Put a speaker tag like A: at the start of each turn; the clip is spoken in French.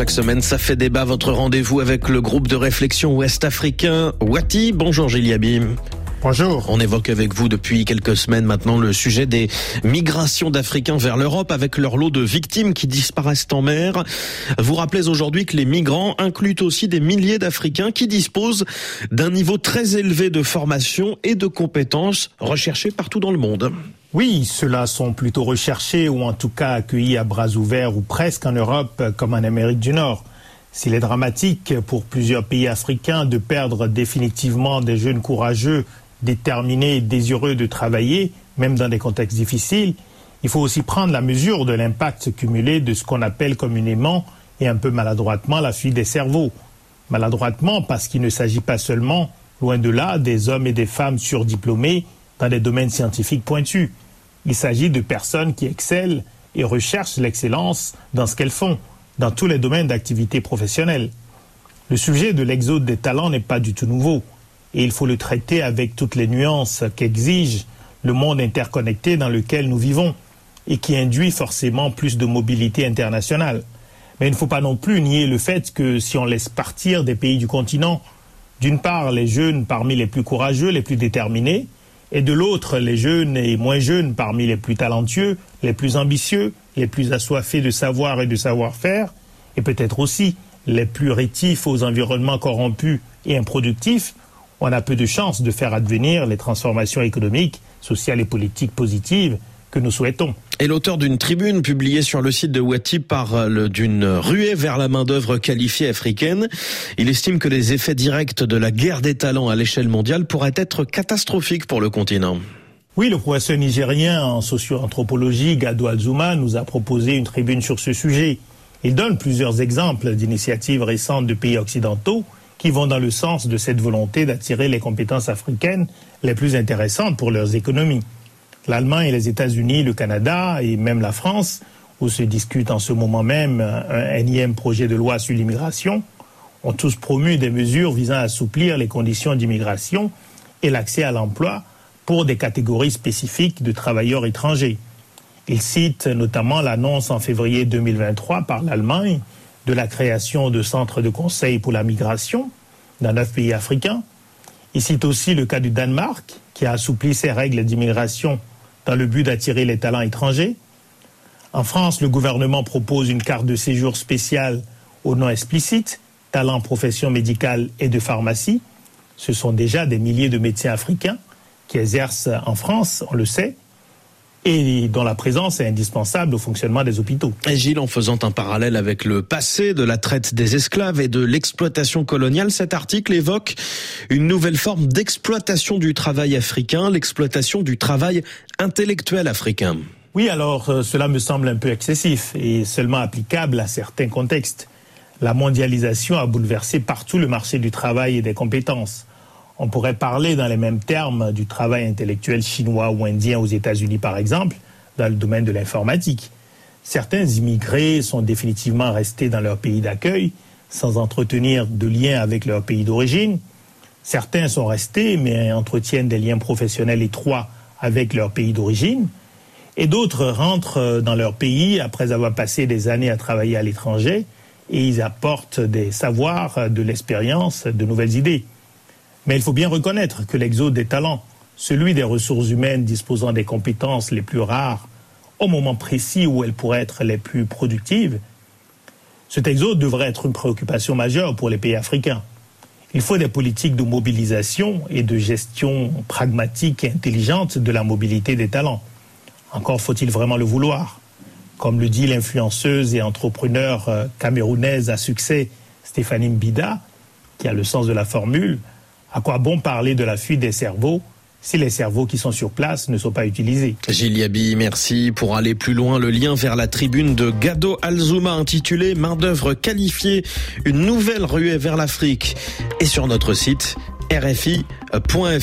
A: chaque semaine, ça fait débat votre rendez-vous avec le groupe de réflexion ouest-africain Wati. Bonjour Gilles Abim.
B: Bonjour.
A: On évoque avec vous depuis quelques semaines maintenant le sujet des migrations d'Africains vers l'Europe avec leur lot de victimes qui disparaissent en mer. Vous rappelez aujourd'hui que les migrants incluent aussi des milliers d'Africains qui disposent d'un niveau très élevé de formation et de compétences recherchés partout dans le monde.
B: Oui, ceux-là sont plutôt recherchés ou en tout cas accueillis à bras ouverts ou presque en Europe comme en Amérique du Nord. S'il est dramatique pour plusieurs pays africains de perdre définitivement des jeunes courageux déterminés et désireux de travailler, même dans des contextes difficiles, il faut aussi prendre la mesure de l'impact cumulé de ce qu'on appelle communément et un peu maladroitement la fuite des cerveaux. Maladroitement parce qu'il ne s'agit pas seulement, loin de là, des hommes et des femmes surdiplômés dans des domaines scientifiques pointus. Il s'agit de personnes qui excellent et recherchent l'excellence dans ce qu'elles font, dans tous les domaines d'activité professionnelle. Le sujet de l'exode des talents n'est pas du tout nouveau et il faut le traiter avec toutes les nuances qu'exige le monde interconnecté dans lequel nous vivons et qui induit forcément plus de mobilité internationale. Mais il ne faut pas non plus nier le fait que si on laisse partir des pays du continent, d'une part les jeunes parmi les plus courageux, les plus déterminés, et de l'autre les jeunes et moins jeunes parmi les plus talentueux, les plus ambitieux, les plus assoiffés de savoir et de savoir-faire, et peut-être aussi les plus rétifs aux environnements corrompus et improductifs, on a peu de chances de faire advenir les transformations économiques, sociales et politiques positives que nous souhaitons.
A: Et l'auteur d'une tribune publiée sur le site de Wati parle d'une ruée vers la main-d'œuvre qualifiée africaine. Il estime que les effets directs de la guerre des talents à l'échelle mondiale pourraient être catastrophiques pour le continent.
B: Oui, le professeur nigérien en socio-anthropologie, Gado Alzuma, nous a proposé une tribune sur ce sujet. Il donne plusieurs exemples d'initiatives récentes de pays occidentaux qui vont dans le sens de cette volonté d'attirer les compétences africaines les plus intéressantes pour leurs économies. L'Allemagne les États-Unis, le Canada et même la France, où se discute en ce moment même un énième projet de loi sur l'immigration, ont tous promu des mesures visant à assouplir les conditions d'immigration et l'accès à l'emploi pour des catégories spécifiques de travailleurs étrangers. Il cite notamment l'annonce en février 2023 par l'Allemagne de la création de centres de conseil pour la migration dans neuf pays africains. Il cite aussi le cas du Danemark, qui a assoupli ses règles d'immigration dans le but d'attirer les talents étrangers. En France, le gouvernement propose une carte de séjour spéciale au nom explicite, talent, profession médicale et de pharmacie. Ce sont déjà des milliers de médecins africains qui exercent en France, on le sait, et dont la présence est indispensable au fonctionnement des hôpitaux.
A: Et Gilles, en faisant un parallèle avec le passé de la traite des esclaves et de l'exploitation coloniale, cet article évoque une nouvelle forme d'exploitation du travail africain, l'exploitation du travail intellectuel africain.
B: Oui, alors euh, cela me semble un peu excessif et seulement applicable à certains contextes. La mondialisation a bouleversé partout le marché du travail et des compétences. On pourrait parler dans les mêmes termes du travail intellectuel chinois ou indien aux États-Unis, par exemple, dans le domaine de l'informatique. Certains immigrés sont définitivement restés dans leur pays d'accueil sans entretenir de liens avec leur pays d'origine. Certains sont restés mais entretiennent des liens professionnels étroits avec leur pays d'origine. Et d'autres rentrent dans leur pays après avoir passé des années à travailler à l'étranger et ils apportent des savoirs, de l'expérience, de nouvelles idées. Mais il faut bien reconnaître que l'exode des talents, celui des ressources humaines disposant des compétences les plus rares, au moment précis où elles pourraient être les plus productives, cet exode devrait être une préoccupation majeure pour les pays africains. Il faut des politiques de mobilisation et de gestion pragmatique et intelligente de la mobilité des talents. Encore faut-il vraiment le vouloir. Comme le dit l'influenceuse et entrepreneur euh, camerounaise à succès Stéphanie Mbida, qui a le sens de la formule, à quoi bon parler de la fuite des cerveaux si les cerveaux qui sont sur place ne sont pas utilisés?
A: Gilles Yabi, merci. Pour aller plus loin, le lien vers la tribune de Gado Alzuma intitulée Main d'œuvre qualifiée, une nouvelle ruée vers l'Afrique est sur notre site rfi.fr.